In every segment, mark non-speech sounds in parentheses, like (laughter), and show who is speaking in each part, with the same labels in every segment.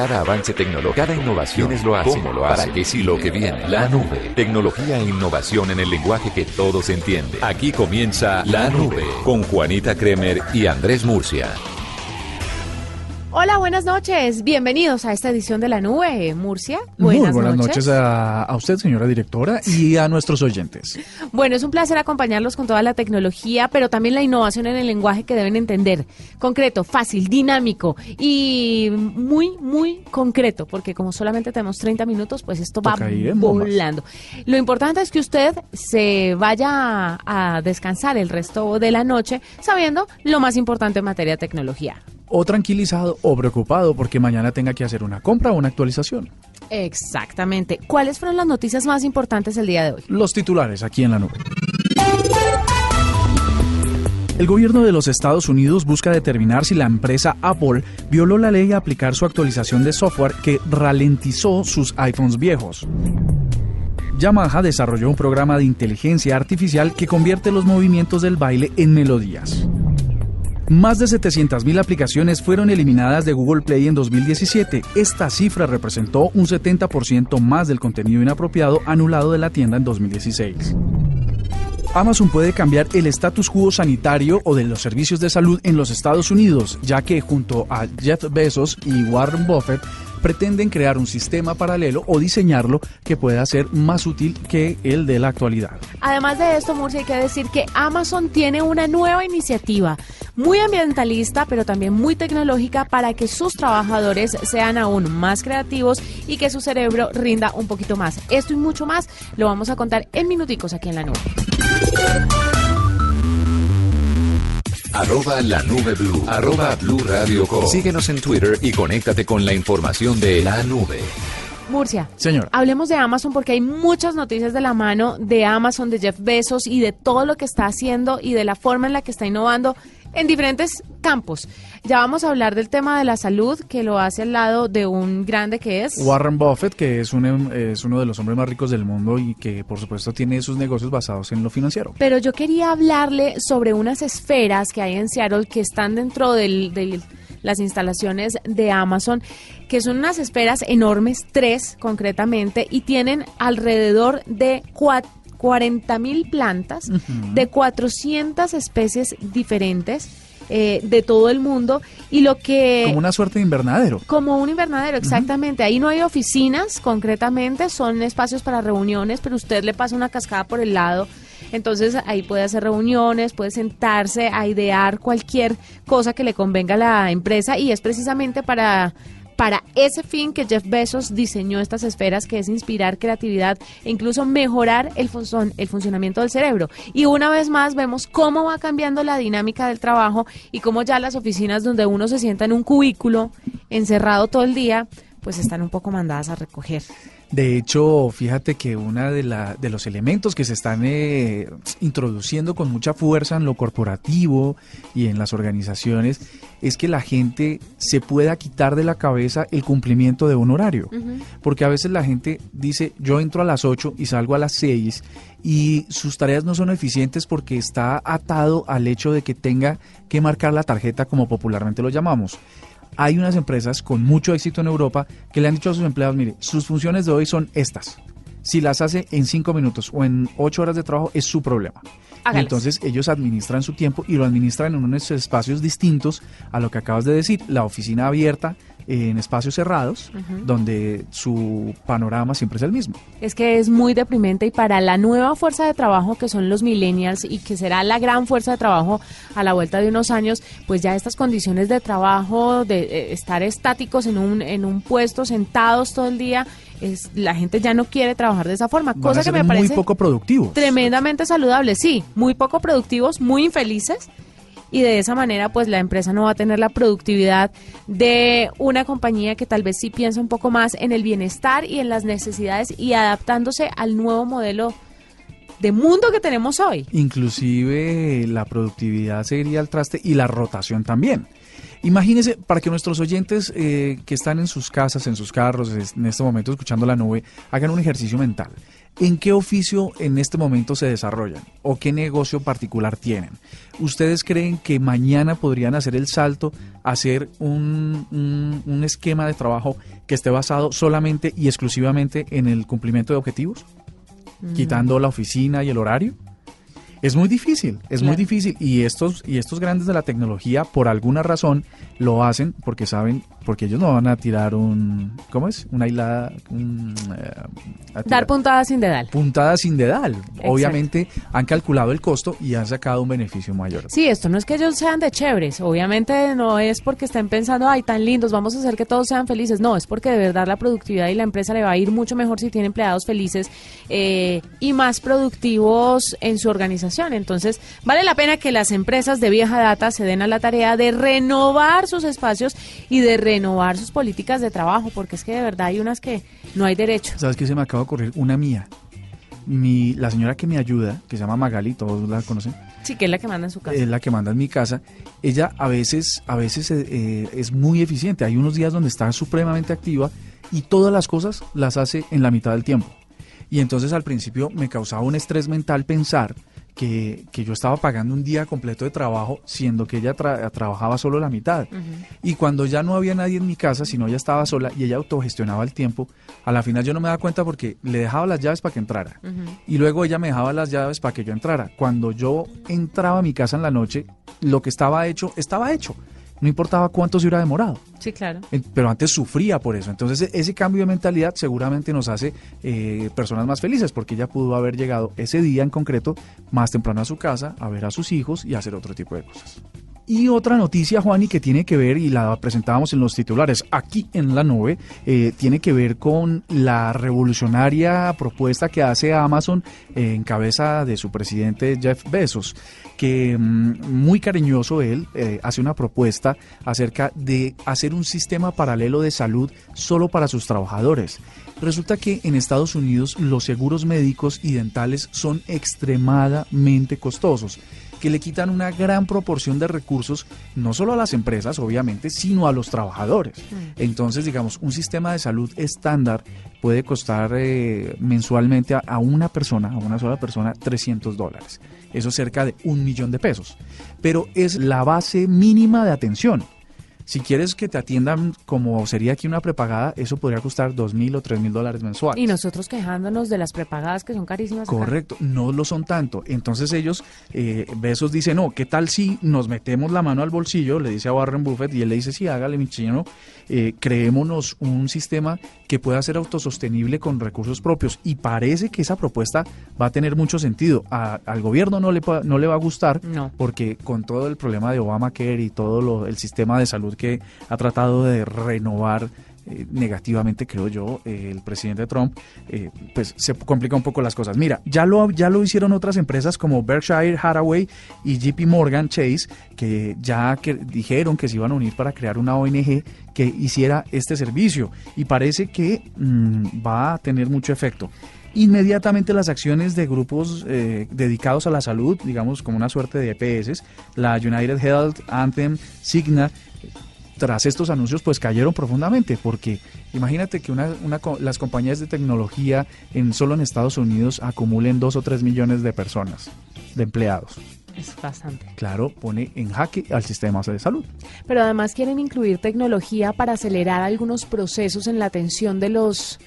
Speaker 1: cada avance tecnológico, cada innovación es lo hace, cómo lo hace, para que sí lo que viene. La nube, tecnología e innovación en el lenguaje que todos entienden. Aquí comienza La Nube con Juanita Kremer y Andrés Murcia.
Speaker 2: Hola, buenas noches. Bienvenidos a esta edición de La Nube, Murcia.
Speaker 3: Buenas Muy buenas noches, a, usted, señora directora, y a nuestros oyentes.
Speaker 2: Bueno, es un placer acompañarlos con toda la tecnología, pero también la innovación en el lenguaje que deben entender. Concreto, fácil, dinámico y muy, muy concreto, porque como solamente tenemos 30 minutos, pues esto va volando. Lo importante es que usted se vaya a descansar el resto de la noche sabiendo lo más importante en materia de tecnología
Speaker 3: o tranquilizado o preocupado porque mañana tenga que hacer una compra o una actualización.
Speaker 2: Exactamente. ¿Cuáles fueron las noticias más importantes el día de hoy?
Speaker 3: Los titulares aquí en la nube. El gobierno de los Estados Unidos busca determinar si la empresa Apple violó la ley a aplicar su actualización de software que ralentizó sus iPhones viejos. Yamaha desarrolló un programa de inteligencia artificial que convierte los movimientos del baile en melodías. Más de 700.000 aplicaciones fueron eliminadas de Google Play en 2017. Esta cifra representó un 70% más del contenido inapropiado anulado de la tienda en 2016. Amazon puede cambiar el status quo sanitario o de los servicios de salud en los Estados Unidos, ya que junto a Jeff Bezos y Warren Buffett pretenden crear un sistema paralelo o diseñarlo que pueda ser más útil que el de la actualidad.
Speaker 2: Además de esto, Murcia, hay que decir que Amazon tiene una nueva iniciativa muy ambientalista, pero también muy tecnológica para que sus trabajadores sean aún más creativos y que su cerebro rinda un poquito más. Esto y mucho más lo vamos a contar en minuticos aquí en la nube.
Speaker 1: Arroba la nube blue. Arroba blue radio Síguenos en Twitter y conéctate con la información de la nube.
Speaker 2: Murcia.
Speaker 3: Señor.
Speaker 2: Hablemos de Amazon porque hay muchas noticias de la mano de Amazon, de Jeff Bezos y de todo lo que está haciendo y de la forma en la que está innovando en diferentes campos. Ya vamos a hablar del tema de la salud, que lo hace al lado de un grande que es...
Speaker 3: Warren Buffett, que es, un, es uno de los hombres más ricos del mundo y que por supuesto tiene sus negocios basados en lo financiero.
Speaker 2: Pero yo quería hablarle sobre unas esferas que hay en Seattle que están dentro de las instalaciones de Amazon, que son unas esferas enormes, tres concretamente, y tienen alrededor de cuatro 40 mil plantas de 400 especies diferentes. Eh, de todo el mundo y lo que...
Speaker 3: Como una suerte de invernadero.
Speaker 2: Como un invernadero, exactamente. Ahí no hay oficinas concretamente, son espacios para reuniones, pero usted le pasa una cascada por el lado. Entonces ahí puede hacer reuniones, puede sentarse a idear cualquier cosa que le convenga a la empresa y es precisamente para para ese fin que Jeff Bezos diseñó estas esferas, que es inspirar creatividad e incluso mejorar el, el funcionamiento del cerebro. Y una vez más vemos cómo va cambiando la dinámica del trabajo y cómo ya las oficinas donde uno se sienta en un cubículo encerrado todo el día, pues están un poco mandadas a recoger.
Speaker 3: De hecho, fíjate que uno de, la, de los elementos que se están eh, introduciendo con mucha fuerza en lo corporativo y en las organizaciones es que la gente se pueda quitar de la cabeza el cumplimiento de un horario. Porque a veces la gente dice, yo entro a las 8 y salgo a las 6 y sus tareas no son eficientes porque está atado al hecho de que tenga que marcar la tarjeta como popularmente lo llamamos hay unas empresas con mucho éxito en Europa que le han dicho a sus empleados, mire, sus funciones de hoy son estas. Si las hace en cinco minutos o en ocho horas de trabajo, es su problema. Entonces ellos administran su tiempo y lo administran en unos espacios distintos a lo que acabas de decir, la oficina abierta en espacios cerrados, donde su panorama siempre es el mismo.
Speaker 2: Es que es muy deprimente y para la nueva fuerza de trabajo que son los millennials y que será la gran fuerza de trabajo a la vuelta de unos años, pues ya estas condiciones de trabajo, de eh, estar estáticos en un, en un puesto, sentados todo el día, es, la gente ya no quiere trabajar de esa forma, cosa que me parece
Speaker 3: muy poco productivo.
Speaker 2: Tremendamente saludable, sí, muy poco productivos, muy infelices y de esa manera pues la empresa no va a tener la productividad de una compañía que tal vez sí piensa un poco más en el bienestar y en las necesidades y adaptándose al nuevo modelo de mundo que tenemos hoy.
Speaker 3: Inclusive la productividad seguiría al traste y la rotación también. Imagínense, para que nuestros oyentes eh, que están en sus casas, en sus carros, en este momento escuchando la nube, hagan un ejercicio mental. ¿En qué oficio en este momento se desarrollan o qué negocio particular tienen? ¿Ustedes creen que mañana podrían hacer el salto a hacer un, un, esquema de trabajo que esté basado solamente y exclusivamente en el cumplimiento de objetivos? Mm. Quitando la oficina y el horario. Es muy difícil, es muy difícil y estos y estos grandes de la tecnología por alguna razón lo hacen porque saben, porque ellos no van a tirar un, ¿cómo es? Una hilada,
Speaker 2: eh, dar puntadas sin dedal.
Speaker 3: Puntadas sin dedal. Obviamente han calculado el costo y han sacado un beneficio mayor.
Speaker 2: Sí, esto no es que ellos sean de chéveres, obviamente no es porque estén pensando, ay, tan lindos, vamos a hacer que todos sean felices. No, es porque de verdad la productividad y la empresa le va a ir mucho mejor si tiene empleados felices eh, y más productivos en su organización entonces, vale la pena que las empresas de vieja data se den a la tarea de renovar sus espacios y de renovar sus políticas de trabajo, porque es que de verdad hay unas que no hay derecho.
Speaker 3: ¿Sabes qué se me acaba de ocurrir? Una mía. Mi, la señora que me ayuda, que se llama Magali, todos la conocen.
Speaker 2: Sí, que es la que manda en su casa.
Speaker 3: Es la que manda en mi casa. Ella a veces, a veces eh, eh, es muy eficiente. Hay unos días donde está supremamente activa y todas las cosas las hace en la mitad del tiempo. Y entonces al principio me causaba un estrés mental pensar que, yo estaba pagando un día completo de trabajo, siendo que ella trabajaba solo la mitad. Y cuando ya no había nadie en mi casa, sino ella estaba sola y ella autogestionaba el tiempo, a la final yo no me daba cuenta porque le dejaba las llaves para que entrara. Y luego ella me dejaba las llaves para que yo entrara. Cuando yo entraba a mi casa en la noche, lo que estaba hecho, estaba hecho no importaba cuánto se hubiera demorado.
Speaker 2: Sí, claro.
Speaker 3: Pero antes sufría por eso. Entonces e-, ese cambio de mentalidad seguramente nos hace eh, personas más felices porque ella pudo haber llegado ese día en concreto más temprano a su casa, a ver a sus hijos y hacer otro tipo de cosas. Y otra noticia, Juan, y que tiene que ver, y la presentábamos en los titulares aquí en la nube, eh, tiene que ver con la revolucionaria propuesta que hace Amazon en cabeza de su presidente Jeff Bezos, que mm, muy cariñoso él eh, hace una propuesta acerca de hacer un sistema paralelo de salud solo para sus trabajadores. Resulta que en Estados Unidos los seguros médicos y dentales son extremadamente costosos que le quitan una gran proporción de recursos, no solo a las empresas, obviamente, sino a los trabajadores. Mm. Entonces, digamos, un sistema de salud estándar puede costar eh, mensualmente a, una persona, a una sola persona, 300 dólares. Eso es cerca de un millón de pesos. Pero es la base mínima de atención. Si quieres que te atiendan como sería aquí una prepagada, eso podría costar dos mil o tres mil dólares mensuales.
Speaker 2: Y nosotros quejándonos de las prepagadas que son carísimas.
Speaker 3: Correcto, no lo son tanto. Entonces ellos, eh, Besos dice, no, ¿qué tal si nos metemos la mano al bolsillo? Le dice a Warren Buffett y él le dice, sí, hágale mi chino, eh, creémonos un sistema que pueda ser autosostenible con recursos propios. Y parece que esa propuesta va a tener mucho sentido. al gobierno no le, no le va a gustar porque con todo el problema de Obamacare y todo lo, el sistema de salud que ha tratado de renovar eh, negativamente, creo yo, eh, el presidente Trump, eh, pues se complica un poco las cosas. Mira, ya lo, ya lo hicieron otras empresas como Berkshire Hathaway y JP Morgan Chase, que ya dijeron que se iban a unir para crear una ONG que hiciera este servicio y parece que mm, va a tener mucho efecto inmediatamente las acciones de grupos dedicados a la salud, digamos como una suerte de EPS, la United Health, Anthem, Cigna, tras estos anuncios pues cayeron profundamente porque imagínate que una, las compañías de tecnología en solo en Estados Unidos acumulen dos o tres millones de personas, de empleados.
Speaker 2: Es bastante.
Speaker 3: Claro, pone en jaque al sistema de salud.
Speaker 2: Pero además quieren incluir tecnología para acelerar algunos procesos en la atención de los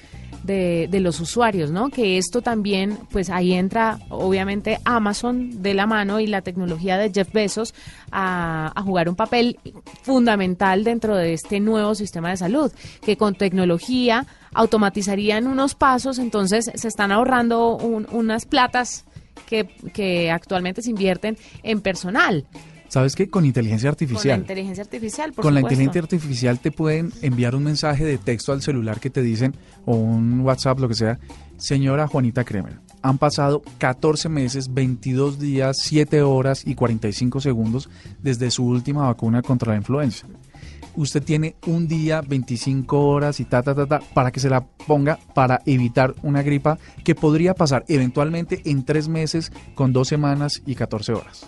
Speaker 2: de, de, los usuarios, ¿no? Que esto también, pues ahí entra obviamente Amazon de la mano y la tecnología de Jeff Bezos a, a, jugar un papel fundamental dentro de este nuevo sistema de salud, que con tecnología automatizarían unos pasos, entonces se están ahorrando unas platas que, que actualmente se invierten en personal.
Speaker 3: ¿Sabes qué? Con inteligencia artificial.
Speaker 2: Con la inteligencia artificial, por
Speaker 3: Con la inteligencia artificial te pueden enviar un mensaje de texto al celular que te dicen, o un WhatsApp, lo que sea, señora Juanita Kremer, han pasado 14 meses, 22 días, 7 horas y 45 segundos desde su última vacuna contra la influenza. Usted tiene un día, 25 horas y ta, ta, ta, ta, para que se la ponga para evitar una gripa que podría pasar eventualmente en 3 meses con 2 semanas y 14 horas.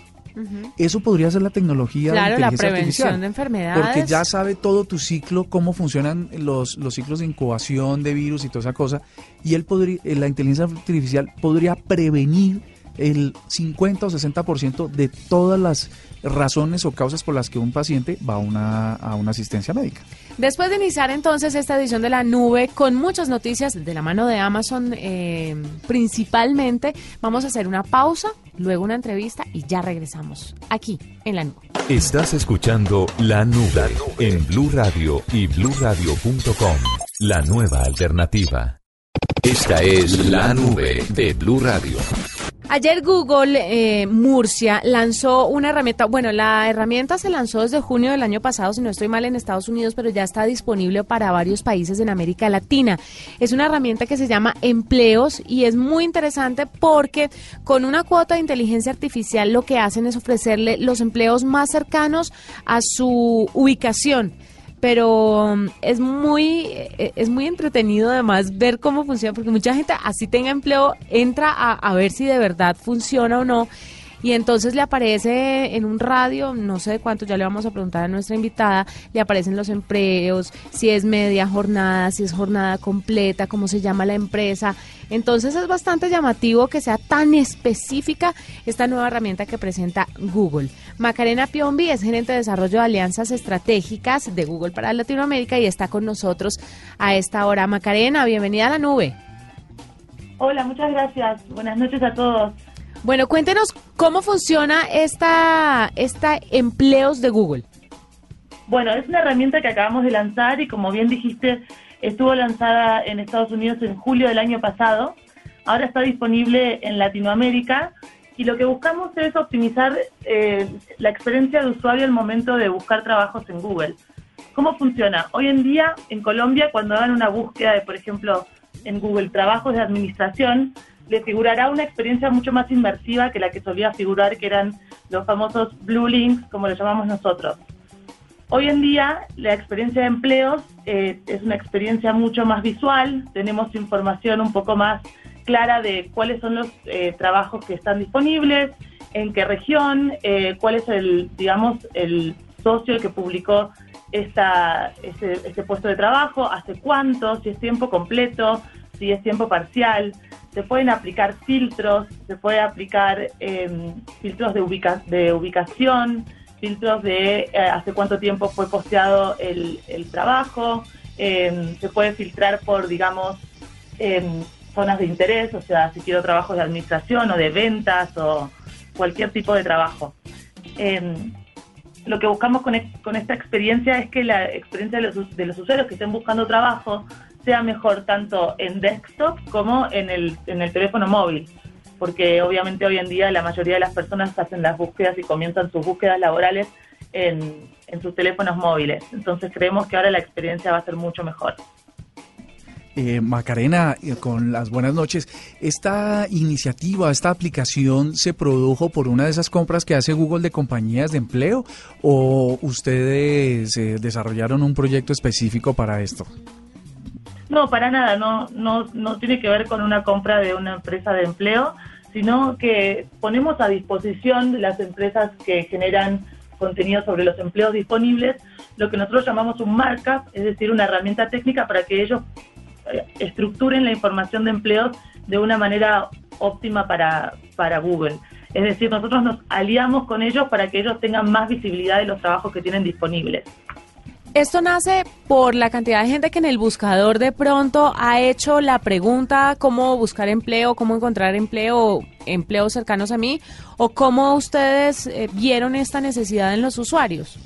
Speaker 3: Eso podría ser la tecnología
Speaker 2: claro,
Speaker 3: de
Speaker 2: la
Speaker 3: inteligencia
Speaker 2: prevención
Speaker 3: artificial.
Speaker 2: de enfermedades.
Speaker 3: Porque ya sabe todo tu ciclo, cómo funcionan los, los ciclos de incubación de virus y toda esa cosa. Y él podría, eh, la inteligencia artificial podría prevenir el 50 o 60% de todas las razones o causas por las que un paciente va a una, a una asistencia médica.
Speaker 2: Después de iniciar entonces esta edición de la nube con muchas noticias de la mano de Amazon eh, principalmente, vamos a hacer una pausa, luego una entrevista y ya regresamos aquí en la nube.
Speaker 1: Estás escuchando La Nube en Blue Radio y bluradio.com, la nueva alternativa. Esta es La Nube de Blue Radio.
Speaker 2: Ayer Google eh, Murcia lanzó una herramienta, bueno, la herramienta se lanzó desde junio del año pasado, si no estoy mal, en Estados Unidos, pero ya está disponible para varios países en América Latina. Es una herramienta que se llama Empleos y es muy interesante porque con una cuota de inteligencia artificial lo que hacen es ofrecerle los empleos más cercanos a su ubicación pero um, es muy eh, es muy entretenido además ver cómo funciona porque mucha gente así tenga empleo entra a, a ver si de verdad funciona o no y entonces le aparece en un radio, no sé de cuánto, ya le vamos a preguntar a nuestra invitada, le aparecen los empleos, si es media jornada, si es jornada completa, cómo se llama la empresa. Entonces es bastante llamativo que sea tan específica esta nueva herramienta que presenta Google. Macarena Piombi es gerente de desarrollo de alianzas estratégicas de Google para Latinoamérica y está con nosotros a esta hora. Macarena, bienvenida a la nube.
Speaker 4: Hola, muchas gracias. Buenas noches a todos.
Speaker 2: Bueno, cuéntenos cómo funciona esta, esta empleos de Google.
Speaker 4: Bueno, es una herramienta que acabamos de lanzar y como bien dijiste, estuvo lanzada en Estados Unidos en julio del año pasado. Ahora está disponible en Latinoamérica y lo que buscamos es optimizar eh, la experiencia de usuario al momento de buscar trabajos en Google. ¿Cómo funciona? Hoy en día en Colombia, cuando hagan una búsqueda de, por ejemplo, en Google trabajos de administración, le figurará una experiencia mucho más inmersiva que la que solía figurar, que eran los famosos blue links, como le llamamos nosotros. Hoy en día, la experiencia de empleos eh, es una experiencia mucho más visual, tenemos información un poco más clara de cuáles son los eh, trabajos que están disponibles, en qué región, eh, cuál es el, digamos, el socio que publicó esta, este, este puesto de trabajo, hace cuánto, si es tiempo completo, si es tiempo parcial se pueden aplicar filtros, se puede aplicar eh, filtros de, ubica de ubicación, filtros de eh, hace cuánto tiempo fue posteado el, trabajo, eh, se puede filtrar por, digamos, zonas de interés, o sea, si quiero trabajos de administración o de ventas o cualquier tipo de trabajo. lo que buscamos con, con, esta experiencia es que la experiencia de los, de los usuarios que estén buscando trabajo sea mejor tanto en desktop como en el, en el teléfono móvil, porque obviamente hoy en día la mayoría de las personas hacen las búsquedas y comienzan sus búsquedas laborales en, en sus teléfonos móviles. Entonces creemos que ahora la experiencia va a ser mucho mejor.
Speaker 3: Eh, Macarena, eh, con las buenas noches. ¿Esta iniciativa, esta aplicación se produjo por una de esas compras que hace Google de compañías de empleo o ustedes eh, desarrollaron un proyecto específico para esto?
Speaker 4: No, para nada, no, no, no tiene que ver con una compra de una empresa de empleo, sino que ponemos a disposición de las empresas que generan contenido sobre los empleos disponibles lo que nosotros llamamos un markup, es decir, una herramienta técnica para que ellos eh, estructuren la información de empleos de una manera óptima para, para Google. Es decir, nosotros nos aliamos con ellos para que ellos tengan más visibilidad de los trabajos que tienen disponibles.
Speaker 2: Esto nace por la cantidad de gente que en el buscador de pronto ha hecho la pregunta cómo buscar empleo, cómo encontrar empleo, empleos cercanos a mí, o cómo ustedes eh, vieron esta necesidad en los usuarios.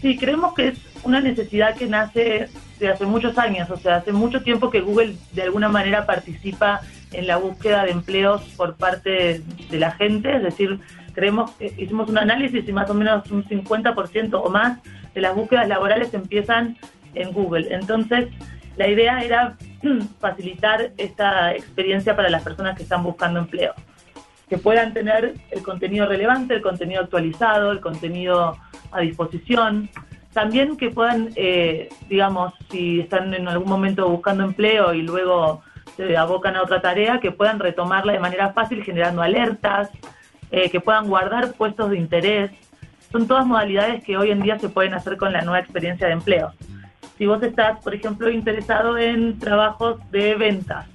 Speaker 4: Sí, creemos que es una necesidad que nace de hace muchos años, o sea, hace mucho tiempo que Google de alguna manera participa en la búsqueda de empleos por parte de la gente, es decir, creemos que hicimos un análisis y más o menos un 50% o más de las búsquedas laborales empiezan en Google. Entonces, la idea era (clears throat) facilitar esta experiencia para las personas que están buscando empleo, que puedan tener el contenido relevante, el contenido actualizado, el contenido a disposición, también que puedan, eh, digamos, si están en algún momento buscando empleo y luego se abocan a otra tarea, que puedan retomarla de manera fácil generando alertas, eh, que puedan guardar puestos de interés. Son todas modalidades que hoy en día se pueden hacer con la nueva experiencia de empleo. Si vos estás, por ejemplo, interesado en trabajos de ventas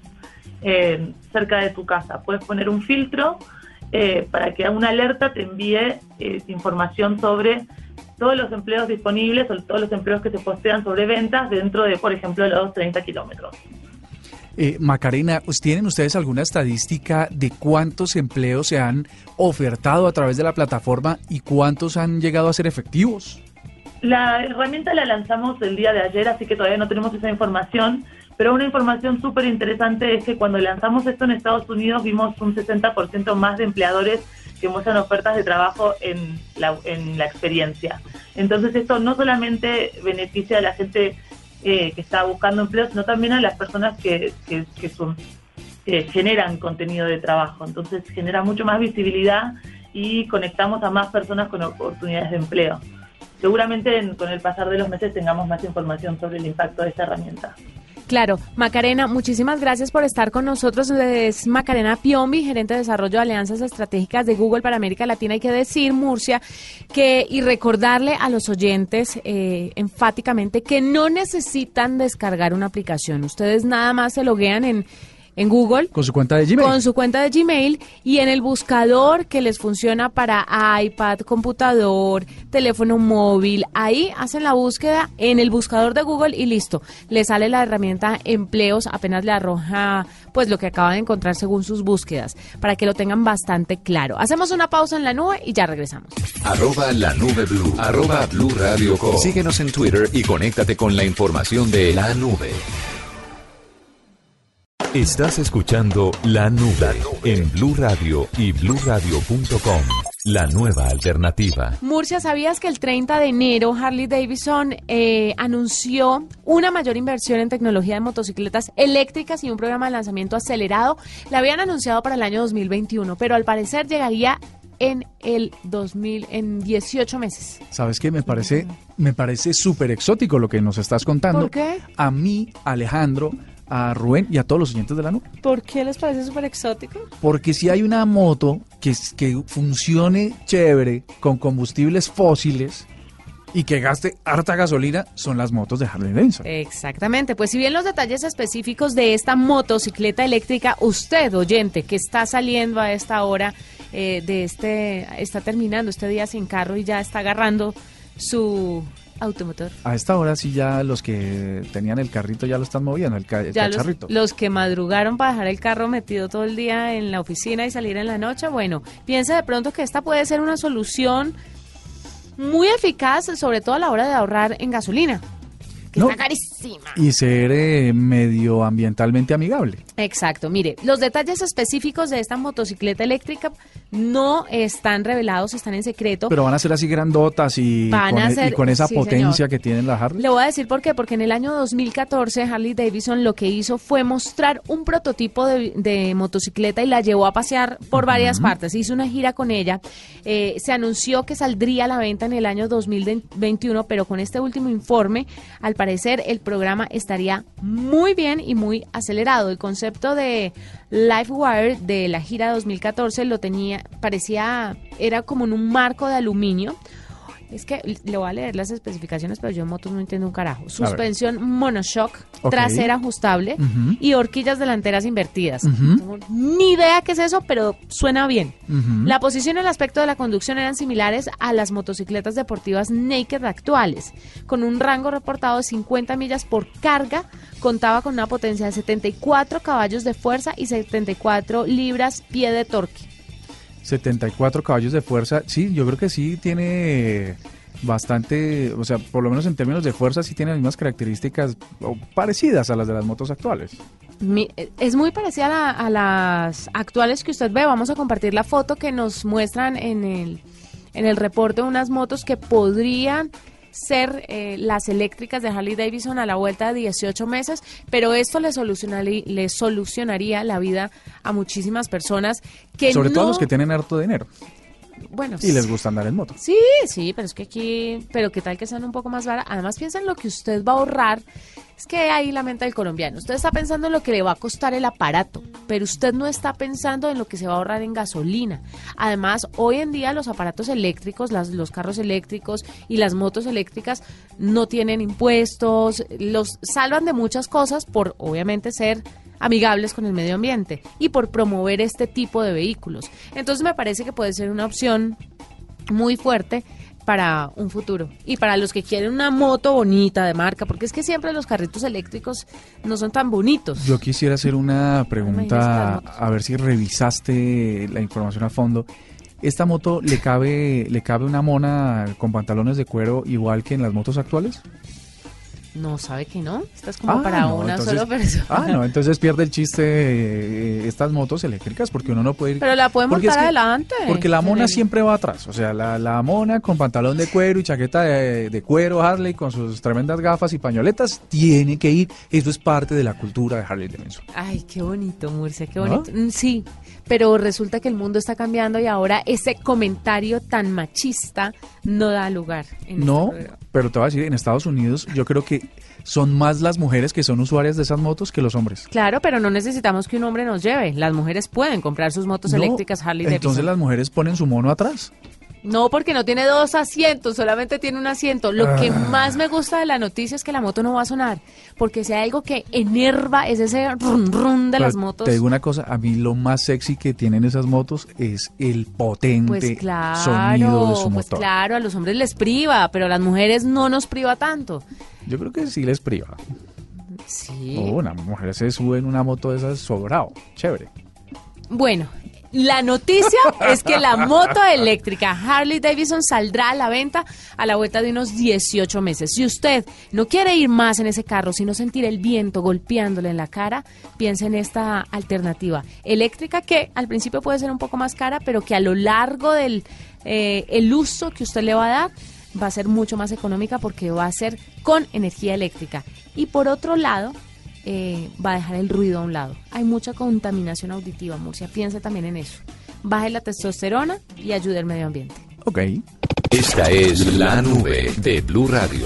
Speaker 4: eh, cerca de tu casa, puedes poner un filtro eh, para que una alerta te envíe información sobre todos los empleos disponibles o todos los empleos que se postean sobre ventas dentro de, por ejemplo, los 30 kilómetros.
Speaker 3: Eh, Macarena, ¿tienen ustedes alguna estadística de cuántos empleos se han ofertado a través de la plataforma y cuántos han llegado a ser efectivos?
Speaker 4: La herramienta la lanzamos el día de ayer, así que todavía no tenemos esa información, pero una información súper interesante es que cuando lanzamos esto en Estados Unidos vimos un 60% más de empleadores que muestran ofertas de trabajo en la experiencia. Entonces esto no solamente beneficia a la gente eh, que está buscando empleo, sino también a las personas que, que, son, generan contenido de trabajo. Entonces genera mucho más visibilidad y conectamos a más personas con oportunidades de empleo. Seguramente con el pasar de los meses tengamos más información sobre el impacto de esta herramienta.
Speaker 2: Claro, Macarena, muchísimas gracias por estar con nosotros. Es Macarena Piombi, gerente de desarrollo de alianzas estratégicas de Google para América Latina. Hay que decir, Murcia, que y recordarle a los oyentes eh, enfáticamente que no necesitan descargar una aplicación. Ustedes nada más se loguean en en Google.
Speaker 3: Con su cuenta de Gmail.
Speaker 2: Con su cuenta de Gmail y en el buscador que les funciona para iPad, computador, teléfono móvil. Ahí hacen la búsqueda en el buscador de Google y listo. Les sale la herramienta empleos, apenas le arroja pues lo que acaban de encontrar según sus búsquedas, para que lo tengan bastante claro. Hacemos una pausa en la nube y ya regresamos.
Speaker 1: Arroba la nube blue. Arroba blue radio Síguenos en Twitter y conéctate con la información de la nube. Estás escuchando La Nube en Blue Radio y bluradio.com. La nueva alternativa.
Speaker 2: Murcia, ¿sabías que el 30 de enero Harley Davidson eh, anunció una mayor inversión en tecnología de motocicletas eléctricas y un programa de lanzamiento acelerado? La habían anunciado para el año 2021, pero al parecer llegaría en el 2000 en 18 meses.
Speaker 3: ¿Sabes qué? Me parece me parece súper exótico lo que nos estás contando.
Speaker 2: ¿Por qué?
Speaker 3: A mí, Alejandro, a Rubén y a todos los oyentes de la nube.
Speaker 2: ¿Por qué les parece súper exótico?
Speaker 3: Porque si hay una moto que, que funcione chévere con combustibles fósiles, y que gaste harta gasolina son las motos de Harley Davidson.
Speaker 2: Exactamente, pues si bien los detalles específicos de esta motocicleta eléctrica, usted oyente que está saliendo a esta hora eh, de este, está terminando este día sin carro y ya está agarrando su automotor.
Speaker 3: A esta hora sí ya los que tenían el carrito ya lo están moviendo, el, cacharrito.
Speaker 2: Los, que madrugaron para dejar el carro metido todo el día en la oficina y salir en la noche, bueno, piensa de pronto que esta puede ser una solución muy eficaz, sobre todo a la hora de ahorrar en gasolina que está carísima.
Speaker 3: Y ser eh, medioambientalmente amigable.
Speaker 2: Exacto. Mire, los detalles específicos de esta motocicleta eléctrica no están revelados, están en secreto.
Speaker 3: Pero van a ser así grandotas y, con, e, esa potencia que tienen las Harley.
Speaker 2: Le voy a decir por qué. Porque en el año 2014 Harley Davidson lo que hizo fue mostrar un prototipo de, motocicleta y la llevó a pasear por varias partes. Hizo una gira con ella. Eh, se anunció que saldría a la venta en el año 2021, pero con este último informe, al parecer el programa estaría muy bien y muy acelerado. El concepto de LifeWire de la gira 2014 lo tenía, parecía, era como en un marco de aluminio es que le voy a leer las especificaciones, pero yo en motos no entiendo un carajo. Suspensión monoshock, trasera ajustable y horquillas delanteras invertidas. No tengo ni idea qué es eso, pero suena bien. La posición y el aspecto de la conducción eran similares a las motocicletas deportivas naked actuales, con un rango reportado de 50 millas por carga. Contaba con una potencia de 74 caballos de fuerza y 74 libras pie de torque.
Speaker 3: 74 caballos de fuerza, sí, yo creo que sí tiene bastante, o sea, por lo menos en términos de fuerza sí tiene las mismas características parecidas a las de las motos actuales.
Speaker 2: es muy parecida a, las actuales que usted ve. Vamos a compartir la foto que nos muestran en el, en el reporte de unas motos que podrían ser eh, las eléctricas de Harley Davidson a la vuelta de 18 meses, pero esto le solucionaría, le solucionaría la vida a muchísimas personas que
Speaker 3: Sobre todo a los que tienen harto dinero.
Speaker 2: Bueno.
Speaker 3: Y les gusta andar en moto.
Speaker 2: Sí, sí, pero es que aquí, pero qué tal que sean un poco más baratas. Además, piensa en lo que usted va a ahorrar. Es que ahí la mente del colombiano. Usted está pensando en lo que le va a costar el aparato, pero usted no está pensando en lo que se va a ahorrar en gasolina. Además, hoy en día los aparatos eléctricos, las, los carros eléctricos y las motos eléctricas no tienen impuestos, los salvan de muchas cosas por, obviamente, ser amigables con el medio ambiente y por promover este tipo de vehículos. Entonces me parece que puede ser una opción muy fuerte para un futuro y para los que quieren una moto bonita de marca, porque es que siempre los carritos eléctricos no son tan bonitos.
Speaker 3: Yo quisiera hacer una pregunta,
Speaker 2: Imagínese las
Speaker 3: a ver si revisaste la información a fondo. ¿Esta moto le cabe, le cabe una mona con pantalones de cuero igual que en las motos actuales?
Speaker 2: No, sabe que no. Esta es como
Speaker 3: Ah,
Speaker 2: para
Speaker 3: no,
Speaker 2: una
Speaker 3: entonces-
Speaker 2: sola persona.
Speaker 3: Ah, no, (laughs) entonces pierde el chiste eh, estas motos eléctricas porque uno no puede ir...
Speaker 2: Pero la puede
Speaker 3: Porque
Speaker 2: montar
Speaker 3: es que-
Speaker 2: adelante.
Speaker 3: Porque la mona
Speaker 2: el-
Speaker 3: siempre va atrás, o sea, la, la mona con pantalón de cuero y chaqueta de, de cuero Harley con sus tremendas gafas y pañoletas tiene que ir, eso es parte de la cultura de Harley Davidson.
Speaker 2: Ay, qué bonito, Murcia, qué
Speaker 3: ¿No?
Speaker 2: bonito. Mm, Sí, pero resulta que el mundo está cambiando y ahora ese comentario tan machista no da lugar. En este
Speaker 3: No, pero te voy a decir, en Estados Unidos yo creo que son más las mujeres que son usuarias de esas motos que los hombres.
Speaker 2: Claro, pero no necesitamos que un hombre nos lleve. Las mujeres pueden comprar sus motos
Speaker 3: No,
Speaker 2: eléctricas Harley Davidson.
Speaker 3: Entonces las mujeres ponen su mono atrás.
Speaker 2: No, porque no tiene dos asientos, solamente tiene un asiento. Lo que
Speaker 3: Ah.
Speaker 2: más me gusta de la noticia es que la moto no va a sonar, porque si hay algo que enerva es ese rum rum de
Speaker 3: Pero
Speaker 2: las motos.
Speaker 3: Te digo una cosa, a mí lo más sexy que tienen esas motos es el potente
Speaker 2: Pues claro,
Speaker 3: sonido de su
Speaker 2: pues
Speaker 3: motor.
Speaker 2: claro, a los hombres les priva, pero a las mujeres no nos priva tanto.
Speaker 3: Yo creo que sí les priva.
Speaker 2: Sí.
Speaker 3: Oh, una mujer se sube en una moto de esas sobrado. Chévere.
Speaker 2: Bueno, la noticia es que la moto eléctrica Harley Davidson saldrá a la venta a la vuelta de unos 18 meses. Si usted no quiere ir más en ese carro, sino sentir el viento golpeándole en la cara, piense en esta alternativa eléctrica que al principio puede ser un poco más cara, pero que a lo largo del eh, el uso que usted le va a dar va a ser mucho más económica porque va a ser con energía eléctrica. Y por otro lado, eh, va a dejar el ruido a un lado. Hay mucha contaminación auditiva, Murcia. Piense también en eso. Baje la testosterona y ayude al medio ambiente.
Speaker 3: Ok.
Speaker 1: Esta es la nube de Blue Radio.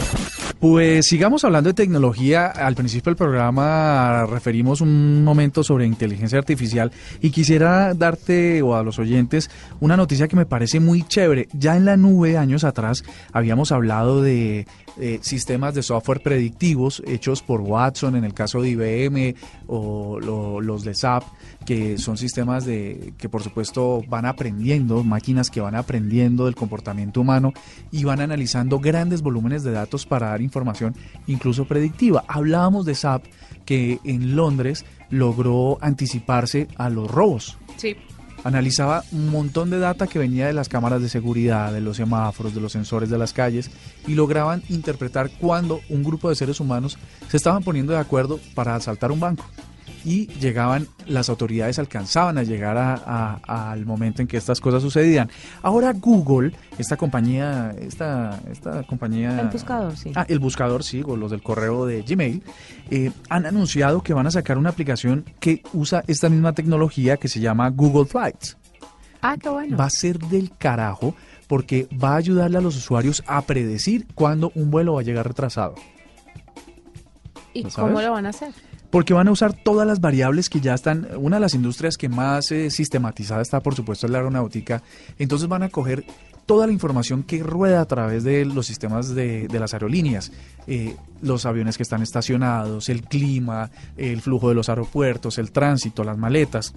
Speaker 3: Pues sigamos hablando de tecnología. Al principio del programa referimos un momento sobre inteligencia artificial y quisiera darte o a los oyentes una noticia que me parece muy chévere. Ya en la nube años atrás habíamos hablado de eh, sistemas de software predictivos hechos por Watson en el caso de IBM o lo- los de SAP que son sistemas de que por supuesto van aprendiendo, máquinas que van aprendiendo del comportamiento humano y van analizando grandes volúmenes de datos para dar información incluso predictiva. Hablábamos de SAP que en Londres logró anticiparse a los robos.
Speaker 2: Sí.
Speaker 3: Analizaba un montón de data que venía de las cámaras de seguridad, de los semáforos, de los sensores de las calles y lograban interpretar cuándo un grupo de seres humanos se estaban poniendo de acuerdo para asaltar un banco y llegaban, las autoridades alcanzaban a llegar a- a- al momento en que estas cosas sucedían. Ahora Google, esta compañía, esta, esta compañía...
Speaker 2: El buscador, sí.
Speaker 3: Ah, el buscador, sí, o los del correo de Gmail, eh, han anunciado que van a sacar una aplicación que usa esta misma tecnología que se llama Google Flights.
Speaker 2: Ah, qué bueno.
Speaker 3: Va a ser del carajo porque va a ayudarle a los usuarios a predecir cuándo un vuelo va a llegar retrasado.
Speaker 2: ¿Y
Speaker 3: ¿lo
Speaker 2: cómo lo van a hacer?
Speaker 3: Porque van a usar todas las variables que ya están. Una de las industrias que más eh, sistematizada está, por supuesto, es la aeronáutica. Entonces van a coger toda la información que rueda a través de los sistemas de, de las aerolíneas. Eh, los aviones que están estacionados, el clima, el flujo de los aeropuertos, el tránsito, las maletas.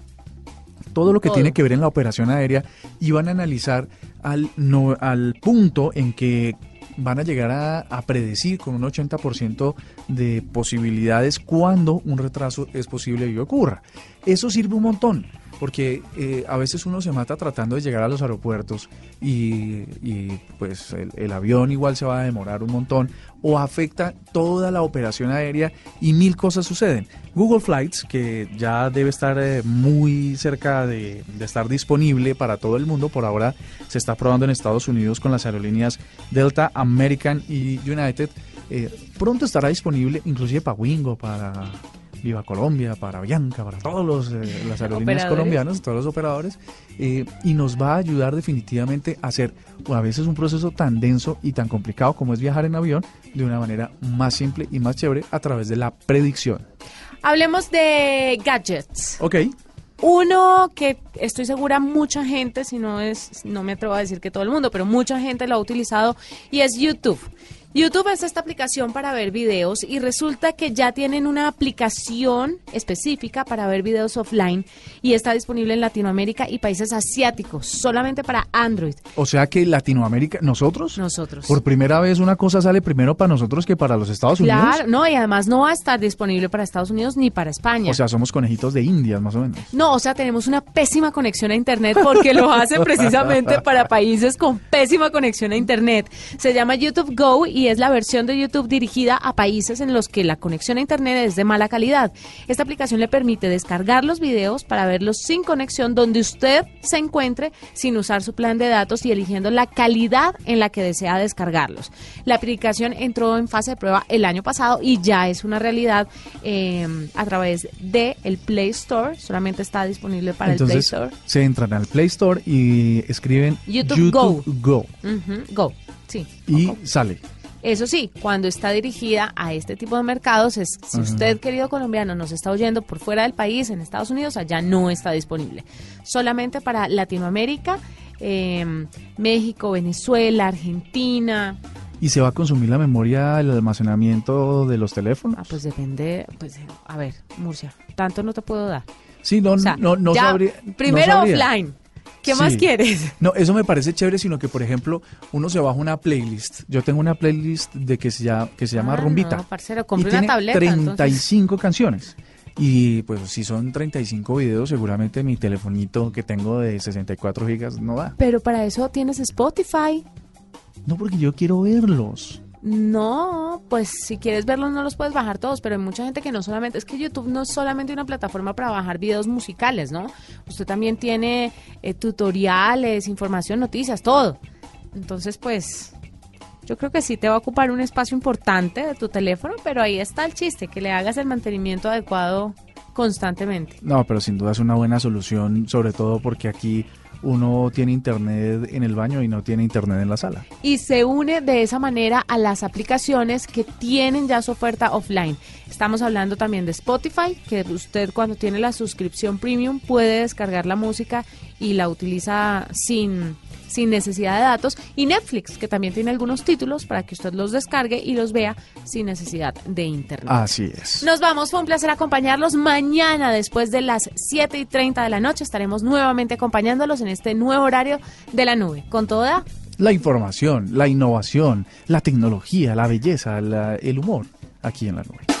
Speaker 3: Todo lo que
Speaker 2: Todo.
Speaker 3: tiene que ver en la operación aérea y van a analizar al, no, al punto en que van a llegar a, predecir con un 80% de posibilidades cuándo un retraso es posible que ocurra. Eso sirve un montón, porque eh, a veces uno se mata tratando de llegar a los aeropuertos y, pues el, avión igual se va a demorar un montón o afecta toda la operación aérea y mil cosas suceden. Google Flights, que ya debe estar eh, muy cerca de, de estar disponible para todo el mundo, por ahora se está probando en Estados Unidos con las aerolíneas Delta, American y United. Eh, pronto estará disponible inclusive para Wingo, para, Viva Colombia, para Bianca, para todos los eh, las aerolíneas colombianas, todos los operadores, eh, y nos va a ayudar definitivamente a hacer a veces un proceso tan denso y tan complicado como es viajar en avión de una manera más simple y más chévere a través de la predicción.
Speaker 2: Hablemos de gadgets.
Speaker 3: Ok.
Speaker 2: Uno que estoy segura mucha gente, si no es, no me atrevo a decir que todo el mundo, pero mucha gente lo ha utilizado y es YouTube. YouTube es esta aplicación para ver videos y resulta que ya tienen una aplicación específica para ver videos offline y está disponible en Latinoamérica y países asiáticos, solamente para Android.
Speaker 3: O sea que Latinoamérica, nosotros,
Speaker 2: nosotros.
Speaker 3: Por primera vez una cosa sale primero para nosotros que para los Estados Unidos.
Speaker 2: Claro, no, y además no va a estar disponible para Estados Unidos ni para España.
Speaker 3: O sea, somos conejitos de Indias, más o menos.
Speaker 2: No, o sea, tenemos una pésima conexión a Internet porque lo hace precisamente para (laughs) países con pésima conexión a Internet. Se llama YouTube Go y y es la versión de YouTube dirigida a países en los que la conexión a Internet es de mala calidad. Esta aplicación le permite descargar los videos para verlos sin conexión donde usted se encuentre sin usar su plan de datos y eligiendo la calidad en la que desea descargarlos. La aplicación entró en fase de prueba el año pasado y ya es una realidad eh, a través del el Play Store. Solamente está disponible para el Play Store.
Speaker 3: Se entran al Play Store y escriben
Speaker 2: YouTube, Go.
Speaker 3: Go.
Speaker 2: Go. Sí.
Speaker 3: Y sale.
Speaker 2: Eso sí, cuando está dirigida a este tipo de mercados, es, si usted, querido colombiano, nos está oyendo por fuera del país, en Estados Unidos, allá no está disponible. Solamente para Latinoamérica, em, México, Venezuela, Argentina.
Speaker 3: ¿Y se va a consumir la memoria, el almacenamiento de los teléfonos?
Speaker 2: Ah, pues depende, pues a ver, Murcia, tanto no te puedo dar.
Speaker 3: Sí, no, no, no, sabría,
Speaker 2: Primero offline. ¿Qué más quieres?
Speaker 3: No, eso me parece chévere, sino que, por ejemplo, uno se baja una playlist. Yo tengo una playlist de que se llama, que se llama
Speaker 2: ah,
Speaker 3: Rumbita.
Speaker 2: No, parcero, y una tableta.
Speaker 3: 35 canciones. Y pues si son 35 videos, seguramente mi telefonito que tengo de 64 gigas no da.
Speaker 2: Pero para eso tienes Spotify.
Speaker 3: No, porque yo quiero verlos.
Speaker 2: No, pues si quieres verlos no los puedes bajar todos, pero hay mucha gente que no solamente, es que YouTube no es solamente una plataforma para bajar videos musicales, ¿no? Usted también tiene eh, tutoriales, información, noticias, todo. Entonces, pues yo creo que sí te va a ocupar un espacio importante de tu teléfono, pero ahí está el chiste, que le hagas el mantenimiento adecuado constantemente.
Speaker 3: No, pero sin duda es una buena solución, sobre todo porque aquí uno tiene internet en el baño y no tiene internet en la sala.
Speaker 2: Y se une de esa manera a las aplicaciones que tienen ya su oferta offline. Estamos hablando también de Spotify, que usted cuando tiene la suscripción premium puede descargar la música y la utiliza sin sin necesidad de datos, y Netflix, que también tiene algunos títulos para que usted los descargue y los vea sin necesidad de internet.
Speaker 3: Así es.
Speaker 2: Nos vamos, fue un placer acompañarlos. Mañana, después de las 7 y 30 de la noche, estaremos nuevamente acompañándolos en este nuevo horario de la nube. Con toda
Speaker 3: la información, la innovación, la tecnología, la belleza, el humor, aquí en la nube.